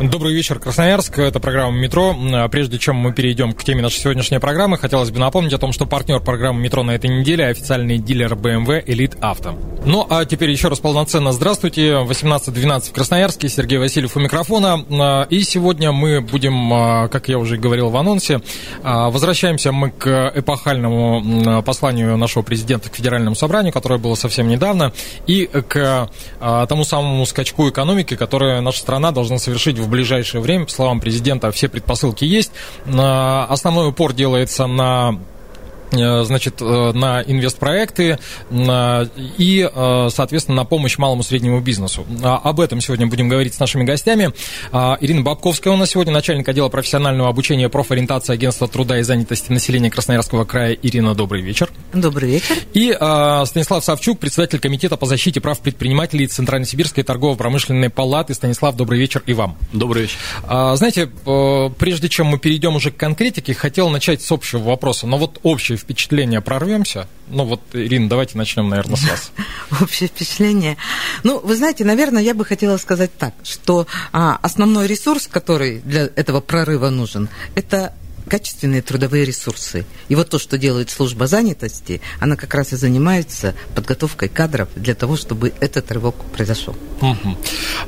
Добрый вечер, Красноярск. Это программа «Метро». Прежде чем мы перейдем к теме нашей сегодняшней программы, хотелось бы напомнить о том, что партнер программы «Метро» на этой неделе – официальный дилер BMW «Элит Авто». Ну, а теперь еще раз полноценно здравствуйте. 18.12 в Красноярске. Сергей Васильев у микрофона. И сегодня мы будем, как я уже говорил в анонсе, возвращаемся мы к эпохальному посланию нашего президента к Федеральному собранию, которое было совсем недавно, и к тому самому скачку экономики, который наша страна должна совершить в ближайшее время, по словам президента, все предпосылки есть. Основной упор делается на значит, э, на инвестпроекты и, э, соответственно, на помощь малому и среднему бизнесу. А, об этом сегодня будем говорить с нашими гостями. А, Ирина Бабковская у нас сегодня, начальник отдела профессионального обучения профориентации агентства труда и занятости населения Красноярского края. Ирина, добрый вечер. Добрый вечер. И Станислав Савчук, председатель комитета по защите прав предпринимателей Центрально-Сибирской торгово-промышленной палаты. Станислав, добрый вечер и вам. Добрый вечер. А, знаете, прежде чем мы перейдем уже к конкретике, хотел начать с общего вопроса. Но вот общий впечатление прорвемся? Ну вот, Ирина, давайте начнем, наверное, с вас. Общее впечатление. Ну, вы знаете, наверное, я бы хотела сказать так, что а, основной ресурс, который для этого прорыва нужен, это качественные трудовые ресурсы. И вот то, что делает служба занятости, она как раз и занимается подготовкой кадров для того, чтобы этот рывок произошел. Угу.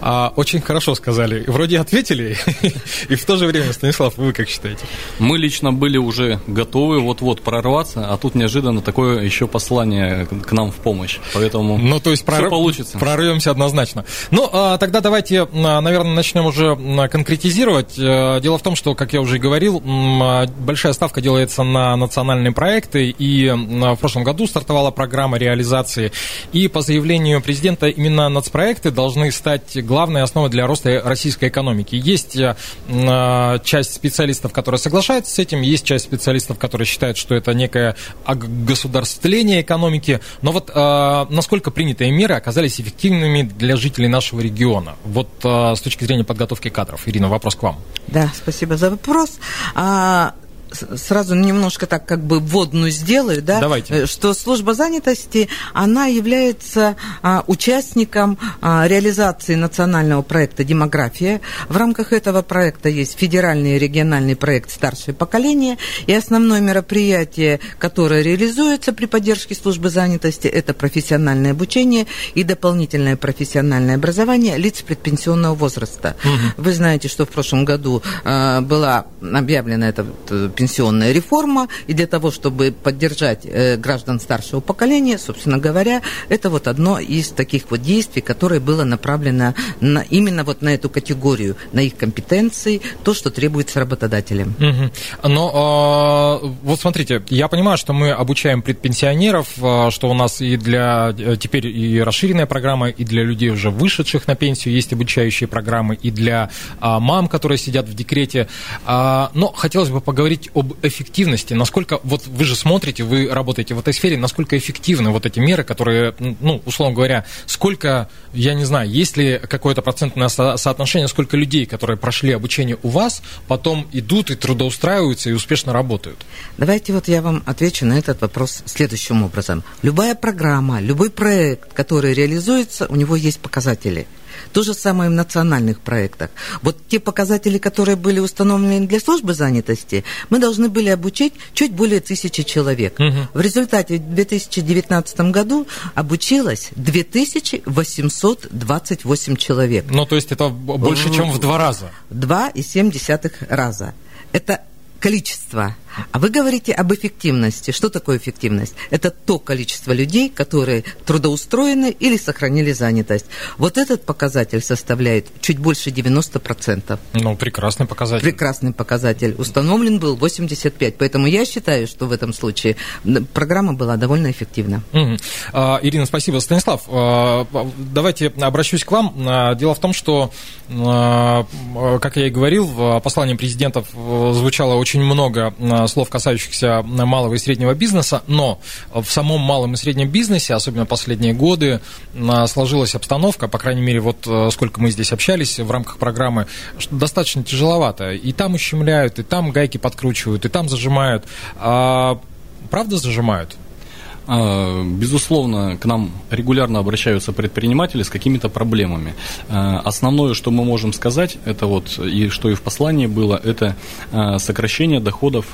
А, очень хорошо сказали. Вроде ответили, и в то же время, Станислав, вы как считаете? Мы лично были уже готовы вот-вот прорваться, а тут неожиданно такое еще послание к нам в помощь. Поэтому ну, то есть прорв... получится. Прорвемся однозначно. Ну, а, тогда давайте, наверное, начнем уже конкретизировать. Э, дело в том, что, как я уже говорил, большая ставка делается на национальные проекты, и в прошлом году стартовала программа реализации. И по заявлению президента именно нацпроекты должны стать главной основой для роста российской экономики. Есть э, часть специалистов, которые соглашаются с этим, есть часть специалистов, которые считают, что это некое государствление экономики. Но вот э, насколько принятые меры оказались эффективными для жителей нашего региона? Вот э, с точки зрения подготовки кадров. Ирина, вопрос к вам. Да, спасибо за вопрос. А, сразу немножко так как бы вводную сделаю, да, Давайте. Э, что служба занятости, она является а, участником а, реализации национального проекта «Демография». В рамках этого проекта есть федеральный и региональный проект «Старшее поколение», и основное мероприятие, которое реализуется при поддержке службы занятости, это профессиональное обучение и дополнительное профессиональное образование лиц предпенсионного возраста. Угу. Вы знаете, что в прошлом году а, была объявлена эта пенсионная реформа, и для того, чтобы поддержать э, граждан старшего поколения, собственно говоря, это вот одно из таких вот действий, которое было направлено на, именно вот на эту категорию, на их компетенции, то, что требуется работодателям. Угу. Но э, вот смотрите, я понимаю, что мы обучаем предпенсионеров, э, что у нас и для э, теперь и расширенная программа, и для людей уже вышедших на пенсию есть обучающие программы, и для э, мам, которые сидят в декрете. Э, но хотелось бы поговорить об эффективности. Насколько, вот вы же смотрите, вы работаете в этой сфере, насколько эффективны вот эти меры, которые, ну, условно говоря, сколько, я не знаю, есть ли какое-то процентное со- соотношение, сколько людей, которые прошли обучение у вас, потом идут и трудоустраиваются и успешно работают? Давайте вот я вам отвечу на этот вопрос следующим образом. Любая программа, любой проект, который реализуется, у него есть показатели – то же самое в национальных проектах. Вот те показатели, которые были установлены для службы занятости, мы должны были обучить чуть более тысячи человек. Угу. В результате в 2019 году обучилось 2828 человек. Ну, то есть это больше, чем в два раза? Два и семь десятых раза. Это количество. А вы говорите об эффективности. Что такое эффективность? Это то количество людей, которые трудоустроены или сохранили занятость. Вот этот показатель составляет чуть больше 90%. Ну, прекрасный показатель. Прекрасный показатель. Установлен был 85. Поэтому я считаю, что в этом случае программа была довольно эффективна. Угу. А, Ирина, спасибо. Станислав, а, давайте обращусь к вам. А, дело в том, что, а, как я и говорил, в послании президентов звучало очень много слов, касающихся малого и среднего бизнеса, но в самом малом и среднем бизнесе, особенно последние годы, сложилась обстановка, по крайней мере, вот сколько мы здесь общались в рамках программы, достаточно тяжеловато. И там ущемляют, и там гайки подкручивают, и там зажимают. А, правда зажимают? А, безусловно, к нам регулярно обращаются предприниматели с какими-то проблемами. А, основное, что мы можем сказать, это вот, и что и в послании было, это а, сокращение доходов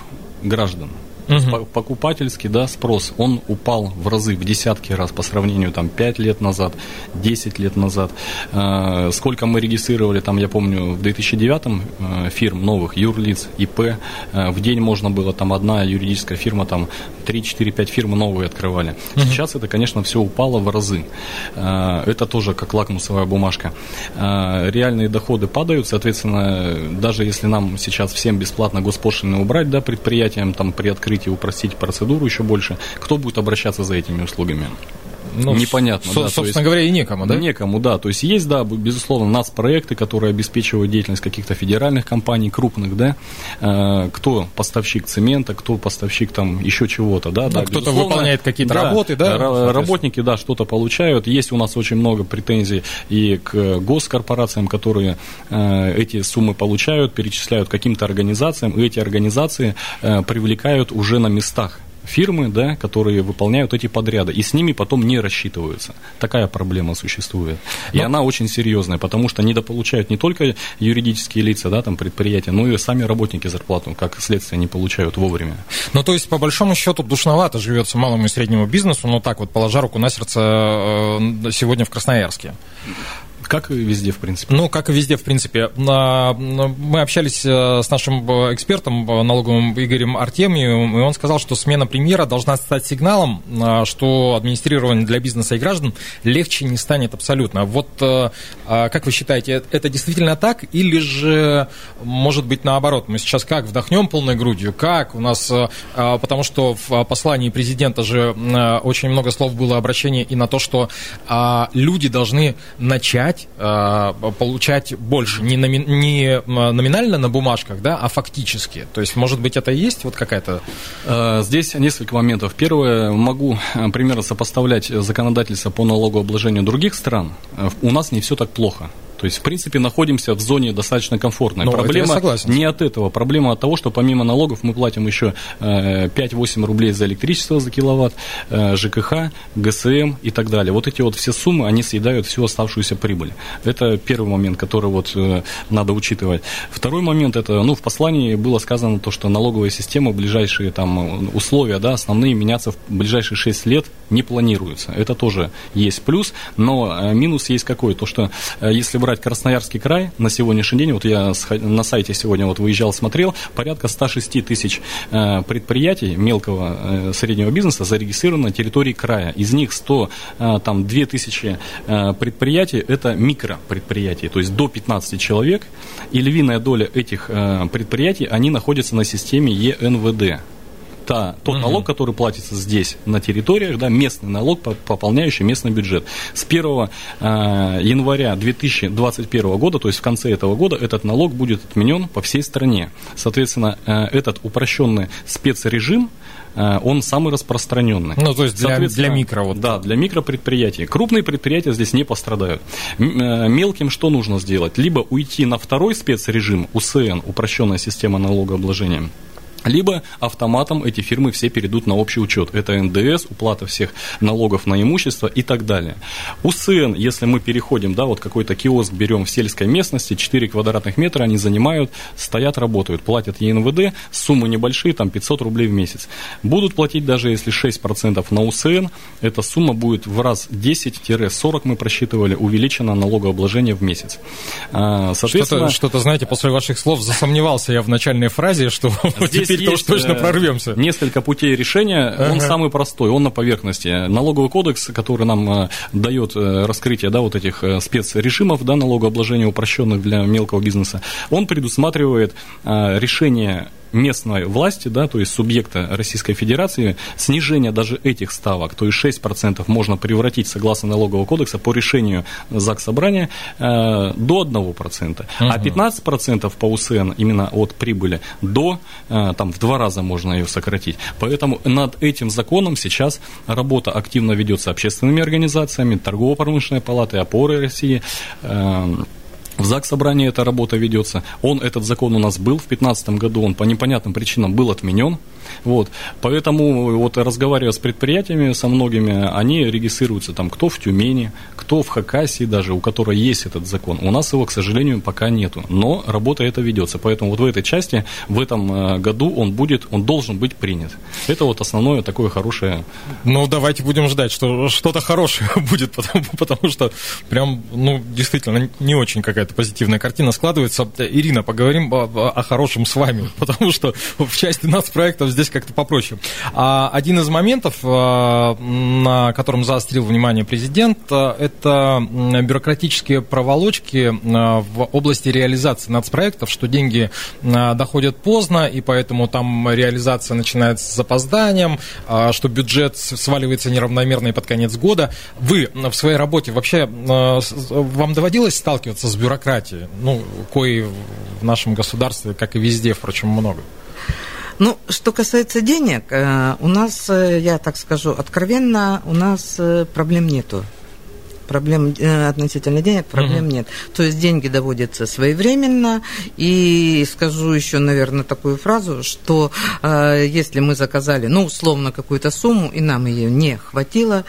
граждан. Угу. Покупательский да, спрос, он упал в разы, в десятки раз по сравнению там 5 лет назад, 10 лет назад. Э, сколько мы регистрировали, там, я помню, в 2009 э, фирм новых, юрлиц, ИП, э, в день можно было, там, одна юридическая фирма, там, 3, 4, 5 фирм новые открывали. Угу. Сейчас это, конечно, все упало в разы. Э, это тоже как лакмусовая бумажка. Э, реальные доходы падают, соответственно, даже если нам сейчас всем бесплатно госпошлины убрать, да, предприятиям там при открытии открыть и упростить процедуру еще больше, кто будет обращаться за этими услугами? Ну, непонятно. Со, да, собственно есть, говоря, и некому, да? Некому, да. То есть есть, да, безусловно, нас проекты, которые обеспечивают деятельность каких-то федеральных компаний, крупных, да. Э, кто поставщик цемента, кто поставщик там еще чего-то, да. Ну, да кто-то выполняет какие-то да, работы, да. Работники, да, что-то получают. Есть у нас очень много претензий и к госкорпорациям, которые э, эти суммы получают, перечисляют каким-то организациям, и эти организации э, привлекают уже на местах фирмы, да, которые выполняют эти подряды, и с ними потом не рассчитываются. Такая проблема существует. Но... И она очень серьезная, потому что недополучают не только юридические лица, да, там предприятия, но и сами работники зарплату, как следствие, не получают вовремя. Ну, то есть, по большому счету, душновато живется малому и среднему бизнесу, но так вот, положа руку на сердце, э, сегодня в Красноярске. Как и везде, в принципе. Ну, как и везде, в принципе. Мы общались э, с нашим э, экспертом э, налоговым Игорем Артемьевым, и он сказал, что смена премьера должна стать сигналом, что администрирование для бизнеса и граждан легче не станет абсолютно. Вот как вы считаете, это действительно так, или же, может быть, наоборот, мы сейчас как вдохнем полной грудью, как у нас, потому что в послании президента же очень много слов было обращение и на то, что люди должны начать начинать э, получать больше, не, номи, не номинально на бумажках, да, а фактически. То есть, может быть, это и есть вот какая-то... Э, здесь несколько моментов. Первое, могу э, примерно сопоставлять законодательство по налогообложению других стран. Э, у нас не все так плохо. То есть, в принципе, находимся в зоне достаточно комфортной. Но Проблема не от этого. Проблема от того, что помимо налогов мы платим еще 5-8 э, рублей за электричество за киловатт, э, ЖКХ, ГСМ и так далее. Вот эти вот все суммы, они съедают всю оставшуюся прибыль. Это первый момент, который вот э, надо учитывать. Второй момент, это, ну, в послании было сказано то, что налоговая система, ближайшие там условия, да, основные меняться в ближайшие 6 лет не планируются. Это тоже есть плюс, но минус есть какой? То, что если брать Красноярский край, на сегодняшний день, вот я на сайте сегодня вот выезжал, смотрел, порядка 106 тысяч э, предприятий мелкого э, среднего бизнеса зарегистрировано на территории края. Из них 100, э, там, 2 тысячи предприятий – это микропредприятия, то есть до 15 человек, и львиная доля этих предприятий, они находятся на системе ЕНВД та, тот угу. налог, который платится здесь, на территориях, да, местный налог, пополняющий местный бюджет. С 1 э, января 2021 года, то есть в конце этого года, этот налог будет отменен по всей стране. Соответственно, э, этот упрощенный спецрежим, э, он самый распространенный. Ну, то есть для, для микро. Вот. Да, для микропредприятий. Крупные предприятия здесь не пострадают. Мелким что нужно сделать? Либо уйти на второй спецрежим, УСН, упрощенная система налогообложения, либо автоматом эти фирмы все перейдут на общий учет. Это НДС, уплата всех налогов на имущество и так далее. УСН, если мы переходим, да, вот какой-то киоск берем в сельской местности, 4 квадратных метра они занимают, стоят, работают, платят ЕНВД, суммы небольшие, там 500 рублей в месяц. Будут платить даже если 6% на УСН, эта сумма будет в раз 10-40, мы просчитывали, увеличено налогообложение в месяц. А, соответственно... Что-то, что знаете, после ваших слов засомневался я в начальной фразе, что теперь теперь-то уж точно э, прорвемся. Несколько путей решения. Ага. Он самый простой, он на поверхности. Налоговый кодекс, который нам э, дает раскрытие да, вот этих спецрежимов да, налогообложения упрощенных для мелкого бизнеса, он предусматривает решение местной власти, да, то есть субъекта Российской Федерации, снижение даже этих ставок, то есть 6% можно превратить, согласно налогового кодекса, по решению ЗАГС Собрания э, до 1%, угу. а 15% по УСН именно от прибыли до, э, там, в два раза можно ее сократить. Поэтому над этим законом сейчас работа активно ведется общественными организациями, торгово-промышленной палатой, опорой России, э, в ЗАГС собрании эта работа ведется. Он, этот закон у нас был в 2015 году, он по непонятным причинам был отменен. Вот. Поэтому, вот разговаривая с предприятиями, со многими, они регистрируются там кто в Тюмени, кто в Хакасии даже, у которой есть этот закон. У нас его, к сожалению, пока нету. Но работа эта ведется. Поэтому вот в этой части, в этом э, году он будет, он должен быть принят. Это вот основное такое хорошее. Ну, давайте будем ждать, что что-то хорошее будет, потому, потому что прям, ну, действительно, не очень какая-то позитивная картина складывается. Ирина, поговорим о, о хорошем с вами, потому что в части нас проектов здесь как-то попроще. А один из моментов, а, на котором заострил внимание президент, а, это бюрократические проволочки а, в области реализации нацпроектов, что деньги доходят поздно, и поэтому там реализация начинается с запозданием, что бюджет сваливается неравномерно и под конец года. Вы в своей работе вообще, вам доводилось сталкиваться с бюрократией, ну, кое в нашем государстве, как и везде, впрочем, много? Ну, что касается денег, э, у нас, э, я так скажу откровенно, у нас э, проблем нету проблем относительно денег проблем угу. нет. То есть деньги доводятся своевременно. И скажу еще, наверное, такую фразу, что э, если мы заказали, ну, условно, какую-то сумму, и нам ее не хватило,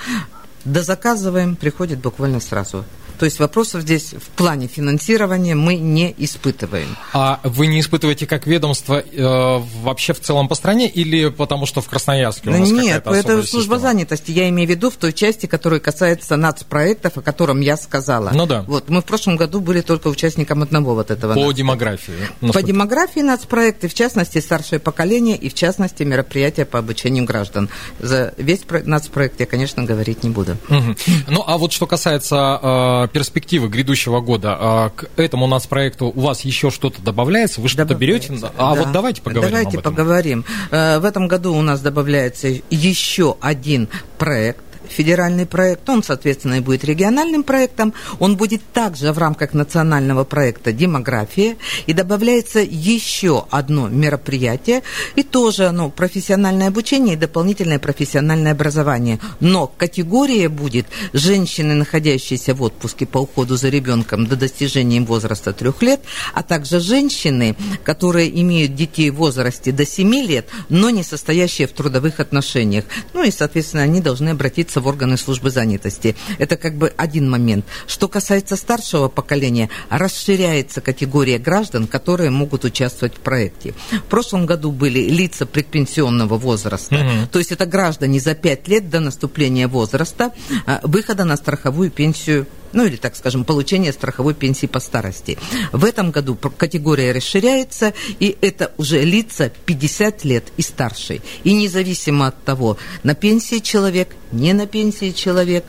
дозаказываем, приходит буквально сразу. То есть вопросов здесь в плане финансирования мы не испытываем. А вы не испытываете как ведомство э, вообще в целом по стране или потому что в Красноярске у нас Нет, это служба система? занятости. Я имею в виду в той части, которая касается нацпроектов, о котором я сказала. Ну да. Вот, мы в прошлом году были только участником одного вот этого. По демографии. По демографии нацпроекты, в частности, старшее поколение и, в частности, мероприятия по обучению граждан. За весь нацпроект я, конечно, говорить не буду. Угу. Ну, а вот что касается э, перспективы грядущего года. А к этому у нас проекту у вас еще что-то добавляется? Вы что-то берете? А да. вот давайте поговорим Давайте об этом. поговорим. Э, в этом году у нас добавляется еще один проект федеральный проект, он, соответственно, и будет региональным проектом, он будет также в рамках национального проекта «Демография», и добавляется еще одно мероприятие, и тоже оно профессиональное обучение и дополнительное профессиональное образование. Но категория будет женщины, находящиеся в отпуске по уходу за ребенком до достижения им возраста трех лет, а также женщины, которые имеют детей в возрасте до 7 лет, но не состоящие в трудовых отношениях. Ну и, соответственно, они должны обратиться обращаться в органы службы занятости. Это как бы один момент. Что касается старшего поколения, расширяется категория граждан, которые могут участвовать в проекте. В прошлом году были лица предпенсионного возраста, угу. то есть это граждане за 5 лет до наступления возраста а, выхода на страховую пенсию ну или, так скажем, получение страховой пенсии по старости. В этом году категория расширяется, и это уже лица 50 лет и старше. И независимо от того, на пенсии человек, не на пенсии человек,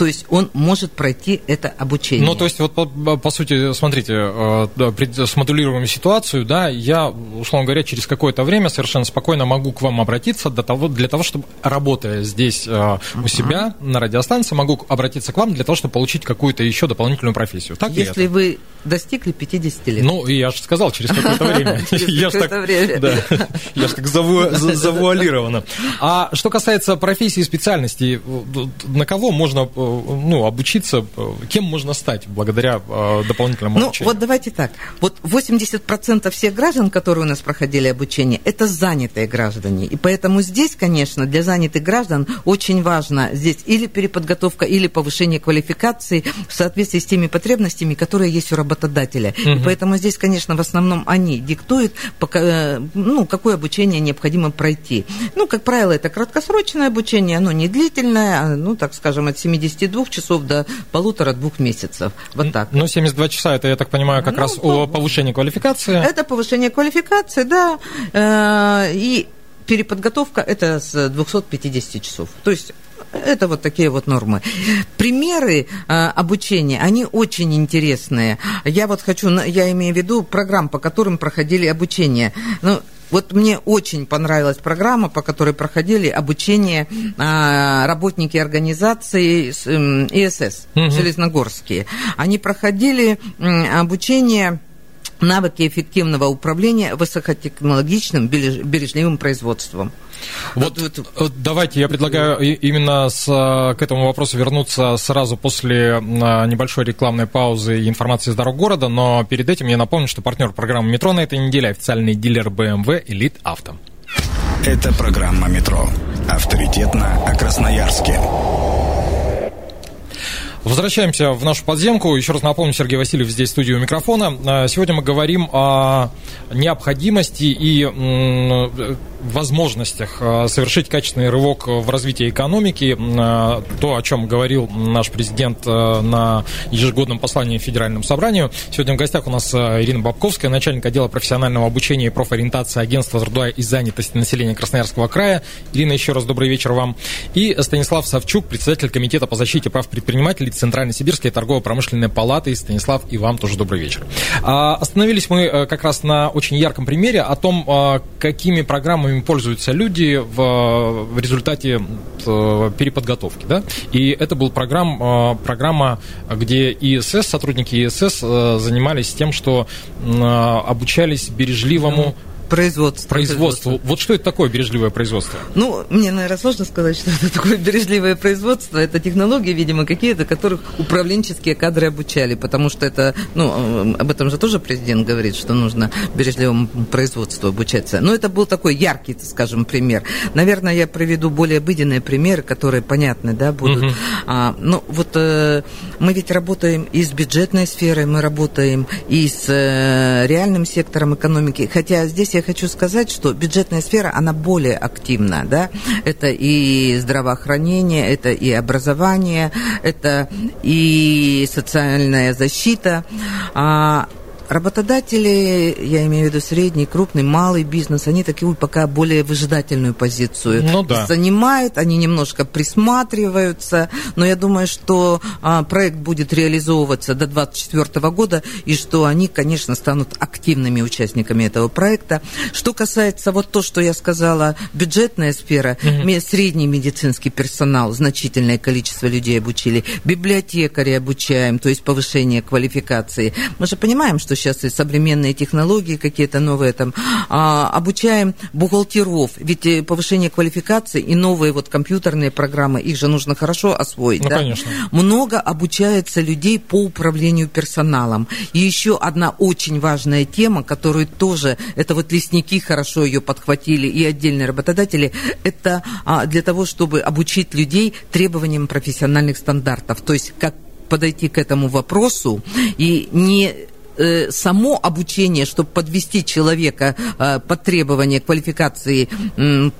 то есть он может пройти это обучение. Ну, то есть, вот по, по сути, смотрите, э, смодулируем ситуацию, да, я, условно говоря, через какое-то время совершенно спокойно могу к вам обратиться для того, для того чтобы, работая здесь uh-huh. у себя на радиостанции, могу обратиться к вам для того, чтобы получить какую-то еще дополнительную профессию. Так Если вы достигли 50 лет. Ну, я же сказал, через какое-то время. Я же так, я же так завуалировано. А что касается профессии и специальностей, на кого можно ну, обучиться, кем можно стать благодаря э, дополнительному ну, обучению? Ну, вот давайте так. Вот 80% всех граждан, которые у нас проходили обучение, это занятые граждане. И поэтому здесь, конечно, для занятых граждан очень важно здесь или переподготовка, или повышение квалификации в соответствии с теми потребностями, которые есть у работодателя. Угу. И поэтому здесь, конечно, в основном они диктуют, пока, э, ну, какое обучение необходимо пройти. Ну, как правило, это краткосрочное обучение, оно не длительное, а, ну, так скажем, от 70 72 часов до полутора-двух месяцев. Вот так. Ну, 72 часа, это, я так понимаю, как ну, раз о повышении квалификации. Это повышение квалификации, да. Э, и переподготовка это с 250 часов. То есть это вот такие вот нормы. Примеры э, обучения, они очень интересные. Я вот хочу, я имею в виду программ, по которым проходили обучение. Ну, вот мне очень понравилась программа, по которой проходили обучение а, работники организации ИСС, угу. железногорские. Они проходили обучение навыки эффективного управления высокотехнологичным бережливым производством. Вот, вот давайте я предлагаю именно с, к этому вопросу вернуться сразу после а, небольшой рекламной паузы и информации из дорог города, но перед этим я напомню, что партнер программы «Метро» на этой неделе – официальный дилер BMW «Элит Авто». Это программа «Метро». Авторитетно о Красноярске. Возвращаемся в нашу подземку. Еще раз напомню, Сергей Васильев здесь в студии у микрофона. А, сегодня мы говорим о необходимости и возможностях а, совершить качественный рывок в развитии экономики. А, то, о чем говорил наш президент на ежегодном послании Федеральному собранию. Сегодня в гостях у нас Ирина Бабковская, начальник отдела профессионального обучения и профориентации Агентства труда и занятости населения Красноярского края. Ирина, еще раз добрый вечер вам. И Станислав Савчук, председатель Комитета по защите прав предпринимателей Центрально-Сибирской торгово-промышленной палаты. Станислав, и вам тоже добрый вечер. А, остановились мы э, как раз на очень ярком примере о том, какими программами пользуются люди в, в результате переподготовки. Да? И это была программ, а, программа, где ИСС, сотрудники ИСС э, занимались тем, что обучались бережливому Производство. Производство. Вот что это такое бережливое производство? Ну, мне, наверное, сложно сказать, что это такое бережливое производство. Это технологии, видимо, какие-то, которых управленческие кадры обучали, потому что это, ну, об этом же тоже президент говорит, что нужно бережливому производству обучаться. Но это был такой яркий, скажем, пример. Наверное, я приведу более обыденные примеры, которые понятны, да, будут. Угу. А, ну, вот э, мы ведь работаем и с бюджетной сферой, мы работаем и с э, реальным сектором экономики, хотя здесь я я хочу сказать, что бюджетная сфера, она более активна, да, это и здравоохранение, это и образование, это и социальная защита, а Работодатели, я имею в виду средний, крупный, малый бизнес, они такую пока более выжидательную позицию ну, да. занимают, они немножко присматриваются, но я думаю, что а, проект будет реализовываться до 2024 года, и что они, конечно, станут активными участниками этого проекта. Что касается вот то, что я сказала, бюджетная сфера, угу. средний медицинский персонал, значительное количество людей обучили, библиотекари обучаем, то есть повышение квалификации. Мы же понимаем, что сейчас и современные технологии какие-то новые там, а, обучаем бухгалтеров, ведь э, повышение квалификации и новые вот компьютерные программы, их же нужно хорошо освоить, ну, да? конечно. Много обучается людей по управлению персоналом. И еще одна очень важная тема, которую тоже, это вот лесники хорошо ее подхватили и отдельные работодатели, это а, для того, чтобы обучить людей требованиям профессиональных стандартов, то есть как подойти к этому вопросу и не э, само обучение, чтобы подвести человека э, под требования квалификации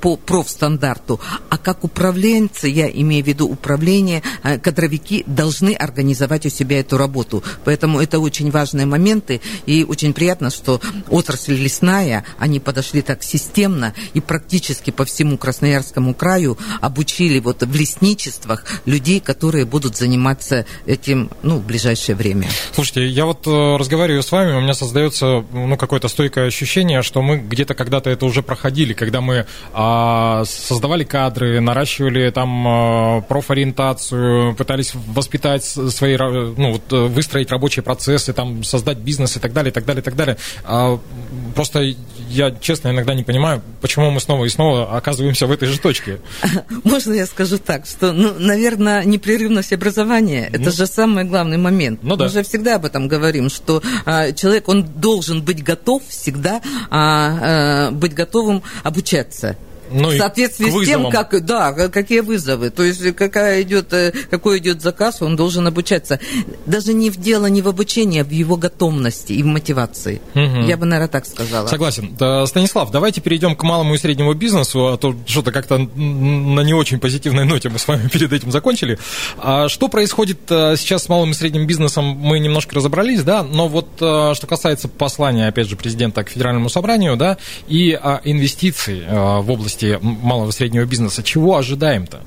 по профстандарту, а как управленцы, я имею в виду управление, э, кадровики должны организовать у себя эту работу. Поэтому это очень важные моменты, и очень приятно, что отрасль лесная, они подошли так системно и практически по всему Красноярскому краю обучили вот в лесничествах людей, которые будут заниматься этим ну, в ближайшее время. Слушайте, я вот э, разговариваю разговариваю с вами, у меня создается ну, какое-то стойкое ощущение, что мы где-то когда-то это уже проходили, когда мы а, создавали кадры, наращивали там а, профориентацию, пытались воспитать свои, ну, вот, выстроить рабочие процессы, там, создать бизнес и так далее, и так далее, и так далее. А, просто я, честно, иногда не понимаю, почему мы снова и снова оказываемся в этой же точке. Можно я скажу так, что, ну, наверное, непрерывность образования – это ну, же самый главный момент. Ну, да. Мы же всегда об этом говорим, что человек, он должен быть готов всегда а, а, быть готовым обучаться. Ну, в соответствии с тем, как, да, какие вызовы. То есть какая идет, э, какой идет заказ, он должен обучаться. Даже не в дело не в обучении, а в его готовности и в мотивации. Угу. Я бы, наверное, так сказала. Согласен. Станислав, давайте перейдем к малому и среднему бизнесу, а то что-то как-то на не очень позитивной ноте мы с вами перед этим закончили. А что происходит э, сейчас с малым и средним бизнесом, мы немножко разобрались, да, но вот э, что касается послания, опять же, президента к федеральному собранию, да, и а, инвестиций в области области малого и среднего бизнеса. Чего ожидаем-то?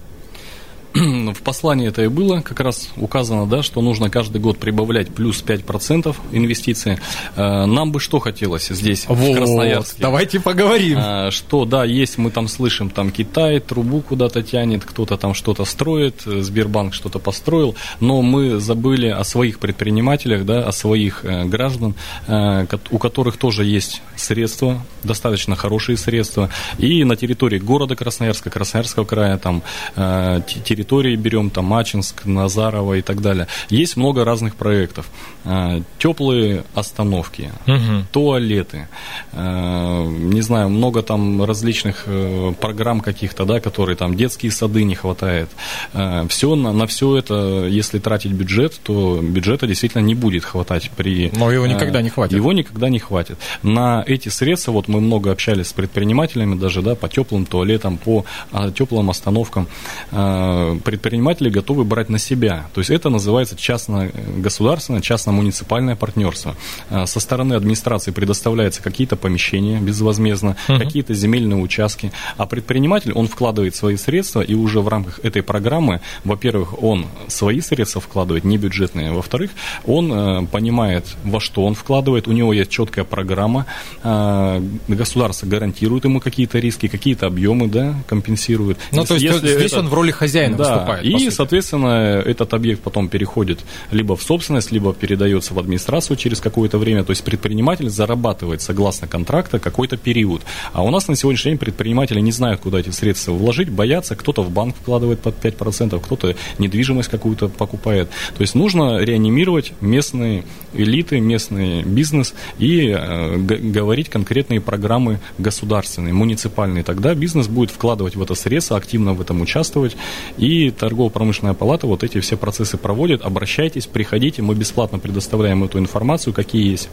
В послании это и было как раз указано, да, что нужно каждый год прибавлять плюс 5% инвестиций. Э, нам бы что хотелось здесь, вот, в Красноярске? Давайте поговорим. Э, что, да, есть, мы там слышим, там Китай трубу куда-то тянет, кто-то там что-то строит, Сбербанк что-то построил, но мы забыли о своих предпринимателях, да, о своих э, граждан, у которых тоже есть средства, достаточно хорошие средства, и на территории города Красноярска, Красноярского края, там территории территории берем, там Мачинск, Назарова и так далее. Есть много разных проектов. А, Теплые остановки, угу. туалеты, а, не знаю, много там различных э, программ каких-то, да, которые там детские сады не хватает. А, все на, на все это, если тратить бюджет, то бюджета действительно не будет хватать при... Но его никогда не хватит. Его никогда не хватит. На эти средства, вот мы много общались с предпринимателями даже, да, по теплым туалетам, по теплым остановкам предприниматели готовы брать на себя. То есть это называется частно-государственное, частно-муниципальное партнерство. А, со стороны администрации предоставляются какие-то помещения безвозмездно, угу. какие-то земельные участки, а предприниматель, он вкладывает свои средства, и уже в рамках этой программы, во-первых, он свои средства вкладывает, не бюджетные, во-вторых, он э, понимает, во что он вкладывает, у него есть четкая программа, э, государство гарантирует ему какие-то риски, какие-то объемы, да, компенсирует. Ну, то есть Если здесь это... он в роли хозяина да, выступает. И, соответственно, этот объект потом переходит либо в собственность, либо передается в администрацию через какое-то время. То есть предприниматель зарабатывает согласно контракта какой-то период. А у нас на сегодняшний день предприниматели не знают, куда эти средства вложить, боятся, кто-то в банк вкладывает под 5%, кто-то недвижимость какую-то покупает. То есть нужно реанимировать местные элиты, местный бизнес и э, говорить конкретные программы государственные, муниципальные. Тогда бизнес будет вкладывать в это средства, активно в этом участвовать и торгово-промышленная палата вот эти все процессы проводит. Обращайтесь, приходите, мы бесплатно предоставляем эту информацию, какие есть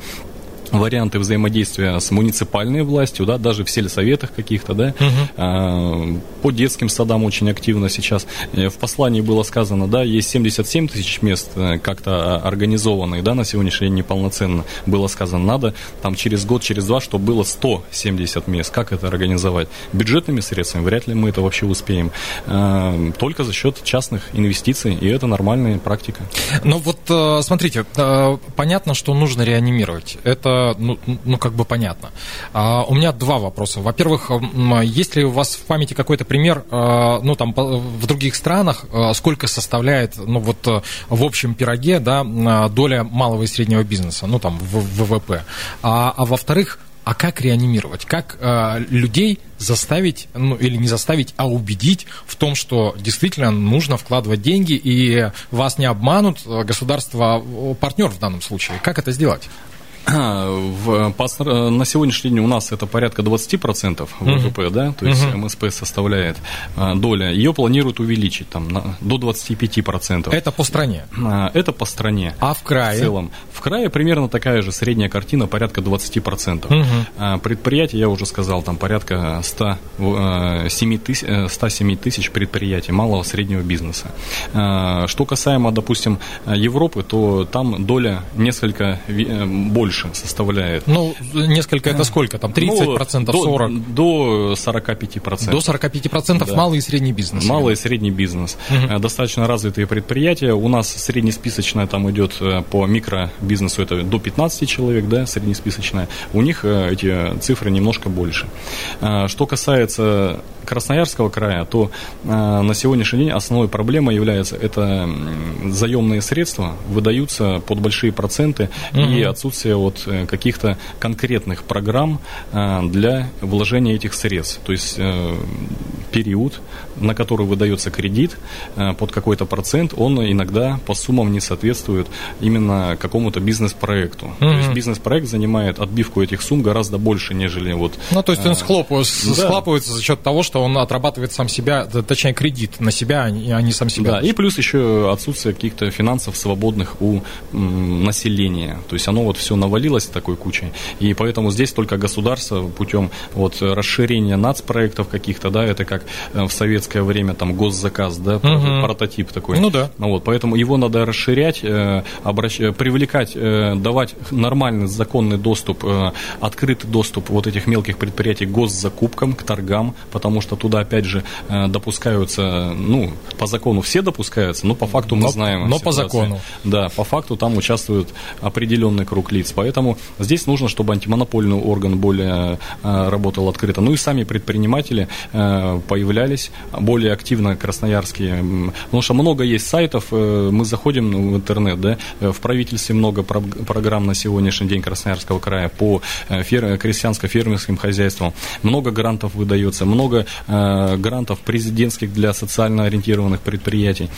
варианты взаимодействия с муниципальной властью, да, даже в сельсоветах каких-то, да, угу. по детским садам очень активно сейчас. Э, в послании было сказано, да, есть 77 тысяч мест э, как-то организованных, да, на сегодняшний день неполноценно. Было сказано, надо там через год, через два, чтобы было 170 мест. Как это организовать? Бюджетными средствами вряд ли мы это вообще успеем. Только за счет частных инвестиций, и это нормальная практика. Ну вот, смотрите, понятно, что нужно реанимировать. Это ну, ну как бы понятно. А, у меня два вопроса. Во-первых, есть ли у вас в памяти какой-то пример, а, ну, там, в других странах, а, сколько составляет, ну, вот в общем пироге, да, доля малого и среднего бизнеса, ну, там, в ВВП. А, а во-вторых, а как реанимировать? Как э, людей заставить, ну или не заставить, а убедить в том, что действительно нужно вкладывать деньги и вас не обманут государство партнер в данном случае? Как это сделать? В, по, на сегодняшний день у нас это порядка 20% ВВП, uh-huh. да, то есть uh-huh. МСП составляет а, доля. Ее планируют увеличить там, на, до 25%. Это по стране? А, это по стране. А в крае? В целом. В крае примерно такая же средняя картина, порядка 20%. Uh-huh. А, предприятия, я уже сказал, там порядка 107 тысяч, 107 тысяч предприятий малого среднего бизнеса. А, что касаемо, допустим, Европы, то там доля несколько э, больше больше составляет. Ну, несколько это сколько? Там 30%, ну, 40%? До 45%. До 45% да. малый и средний бизнес. Малый и средний бизнес. Угу. Достаточно развитые предприятия. У нас среднесписочная там идет э, по микробизнесу, это до 15 человек, да, среднесписочная. У них э, эти цифры немножко больше. Что касается Красноярского края, то на сегодняшний день основной проблемой является это заемные средства, выдаются под большие проценты угу. и отсутствие от э, каких-то конкретных программ э, для вложения этих средств. То есть э, период, на который выдается кредит под какой-то процент, он иногда по суммам не соответствует именно какому-то бизнес-проекту. Mm-hmm. То есть бизнес-проект занимает отбивку этих сумм гораздо больше, нежели вот... Ну, то есть он схлопывается, да. схлапывается за счет того, что он отрабатывает сам себя, точнее, кредит на себя, а не а сам себя. Да, и плюс еще отсутствие каких-то финансов свободных у населения. То есть оно вот все навалилось такой кучей. И поэтому здесь только государство путем вот расширения нацпроектов каких-то, да, это как э, в советское время там госзаказ, да, угу. прототип такой. Ну да. Ну, вот, поэтому его надо расширять, э, обращ... привлекать, э, давать нормальный законный доступ, открытый доступ вот этих мелких предприятий к госзакупкам, к торгам, потому что туда, опять же, допускаются, ну, по закону все допускаются, но по факту мы но, знаем. Но ситуации. по закону. Да, по факту там участвует определенный круг лиц. Поэтому здесь нужно, чтобы антимонопольный орган более работал открыто. Ну и сами предприниматели появлялись более активно красноярские, потому что много есть сайтов, э, мы заходим в интернет, да, в правительстве много программ на сегодняшний день Красноярского края по э, фер... крестьянско-фермерским хозяйствам, много грантов выдается, много э, грантов президентских для социально ориентированных предприятий.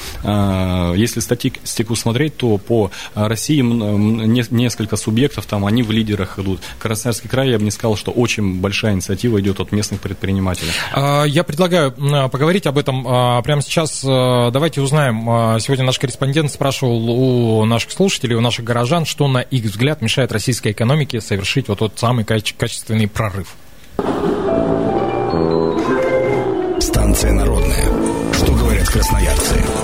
Если статистику смотреть, то по России несколько субъектов, там они в лидерах идут. Красноярский край, я бы не сказал, что очень большая инициатива идет от местных предпринимателей. А, я предлагаю поговорить об этом а, прямо сейчас. Давайте узнаем. А, сегодня наш корреспондент спрашивал у наших слушателей, у наших горожан, что на их взгляд мешает российской экономике совершить вот тот самый качественный прорыв. Станция народная. Что говорят красноярцы?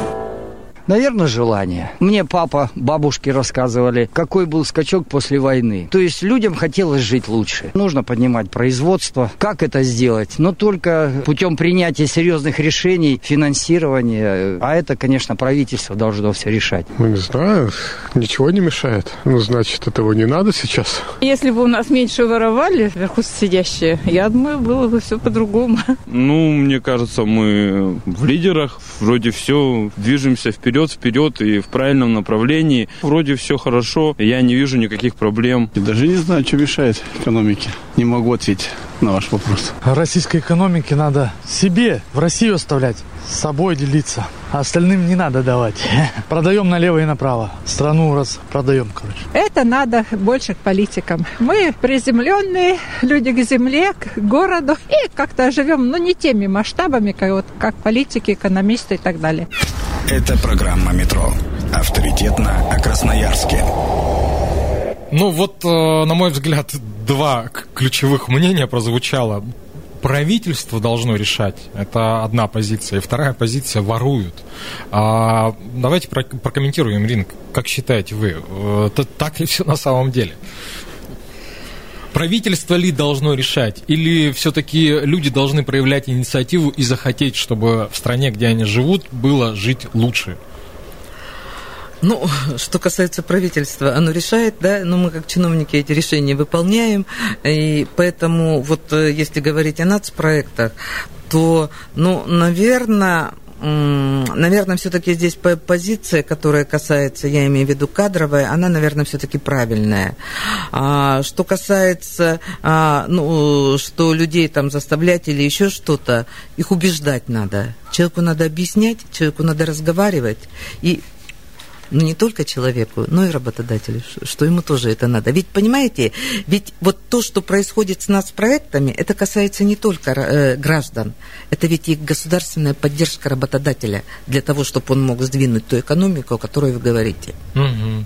Наверное, желание. Мне папа, бабушки рассказывали, какой был скачок после войны. То есть людям хотелось жить лучше. Нужно поднимать производство. Как это сделать? Но только путем принятия серьезных решений, финансирования. А это, конечно, правительство должно все решать. Ну, не знаю. Ничего не мешает. Ну, значит, этого не надо сейчас. Если бы у нас меньше воровали, вверху сидящие, я думаю, было бы все по-другому. Ну, мне кажется, мы в лидерах. Вроде все, движемся вперед вперед, вперед и в правильном направлении. Вроде все хорошо, я не вижу никаких проблем. Я даже не знаю, что мешает экономике. Не могу ответить на ваш вопрос. Российской экономике надо себе, в Россию оставлять, с собой делиться. А остальным не надо давать. Продаем налево и направо. Страну раз продаем, короче. Это надо больше к политикам. Мы приземленные люди к земле, к городу. И как-то живем, ну, не теми масштабами, как, вот, как политики, экономисты и так далее. Это программа «Метро». Авторитетно о Красноярске. Ну вот, э, на мой взгляд, два ключевых мнения прозвучало. Правительство должно решать. Это одна позиция. И вторая позиция – воруют. А, давайте прокомментируем, Ринг. Как считаете вы, это так ли все на самом деле? Правительство ли должно решать? Или все-таки люди должны проявлять инициативу и захотеть, чтобы в стране, где они живут, было жить лучше? Ну, что касается правительства, оно решает, да, но мы как чиновники эти решения выполняем, и поэтому вот э, если говорить о нацпроектах, то, ну, наверное, наверное, все-таки здесь позиция, которая касается, я имею в виду кадровая, она, наверное, все-таки правильная. А, что касается, а, ну, что людей там заставлять или еще что-то, их убеждать надо. Человеку надо объяснять, человеку надо разговаривать. И ну не только человеку, но и работодателю, что ему тоже это надо. Ведь, понимаете, ведь вот то, что происходит с нас проектами, это касается не только э, граждан, это ведь и государственная поддержка работодателя для того, чтобы он мог сдвинуть ту экономику, о которой вы говорите. Угу.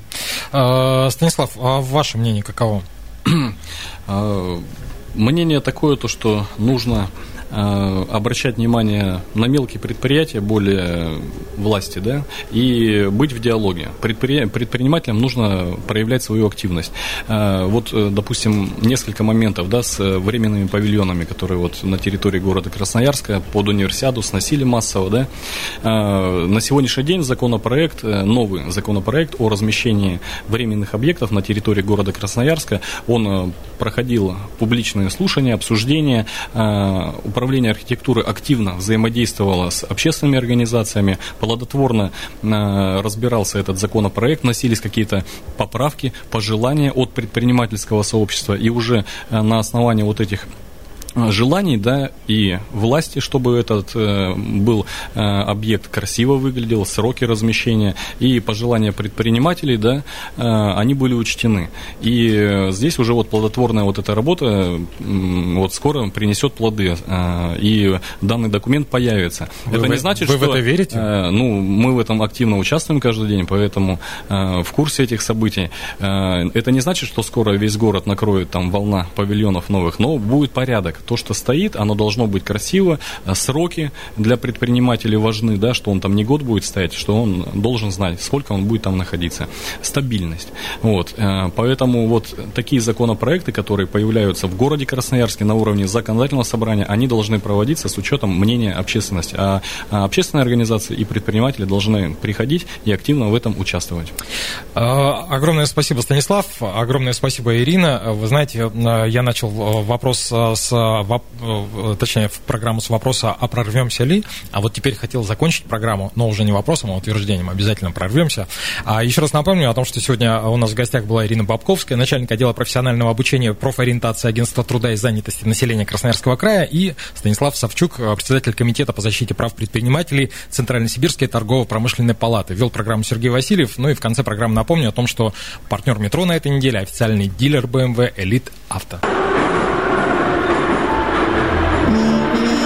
А, Станислав, а ваше мнение каково? А, мнение такое, то, что нужно обращать внимание на мелкие предприятия более власти, да, и быть в диалоге. Предпри... Предпринимателям нужно проявлять свою активность. Э, вот, э, допустим, несколько моментов, да, с временными павильонами, которые вот на территории города Красноярска под универсиаду сносили массово, да. На сегодняшний день законопроект, новый законопроект о размещении временных объектов на территории города Красноярска, он проходил публичные слушания, обсуждения, управление архитектуры активно взаимодействовало с общественными организациями, плодотворно э, разбирался этот законопроект, носились какие-то поправки, пожелания от предпринимательского сообщества, и уже э, на основании вот этих желаний, да, и власти, чтобы этот э, был э, объект красиво выглядел, сроки размещения и пожелания предпринимателей, да, э, они были учтены. И э, здесь уже вот плодотворная вот эта работа э, вот скоро принесет плоды, э, и данный документ появится. Вы это не значит, вы что... в это верите? э, ну, мы в этом активно участвуем каждый день, поэтому э, в курсе этих событий. Э, это не значит, что скоро весь город накроет там волна павильонов новых, но будет порядок. То, что стоит, оно должно быть красиво. Э, Сроки для предпринимателей важны, да, что он там не год будет стоять, что он должен знать, сколько он будет там находиться. Стабильность. Вот. Э, Поэтому вот такие законопроекты, которые появляются в городе Красноярске на уровне законодательного собрания, они должны проводиться с учетом мнения общественности. А а общественные организации и предприниматели должны приходить и активно в этом участвовать. А, Огромное спасибо, Станислав. Огромное спасибо, Ирина. Вы знаете, э, я начал вопрос с, точнее, в программу с вопроса, а прорвемся ли? А вот теперь хотел закончить программу, но уже не вопросом, а утверждением. Обязательно прорвемся. А еще раз напомню о том, что сегодня у нас в гостях была Ирина Бабковская, начальник отдела профессионального обучения профориентации Агентства труда и занятости населения Красноярского края, и Станислав Савчук, э, председатель комитета по защите прав предпринимателей Центрально-Сибирской торгово-промышленной палаты. Вел программу Сергей Васильев. Ну и в конце программы напомню о том, что партнер метро на этой неделе официальный дилер BMW Elite Авто.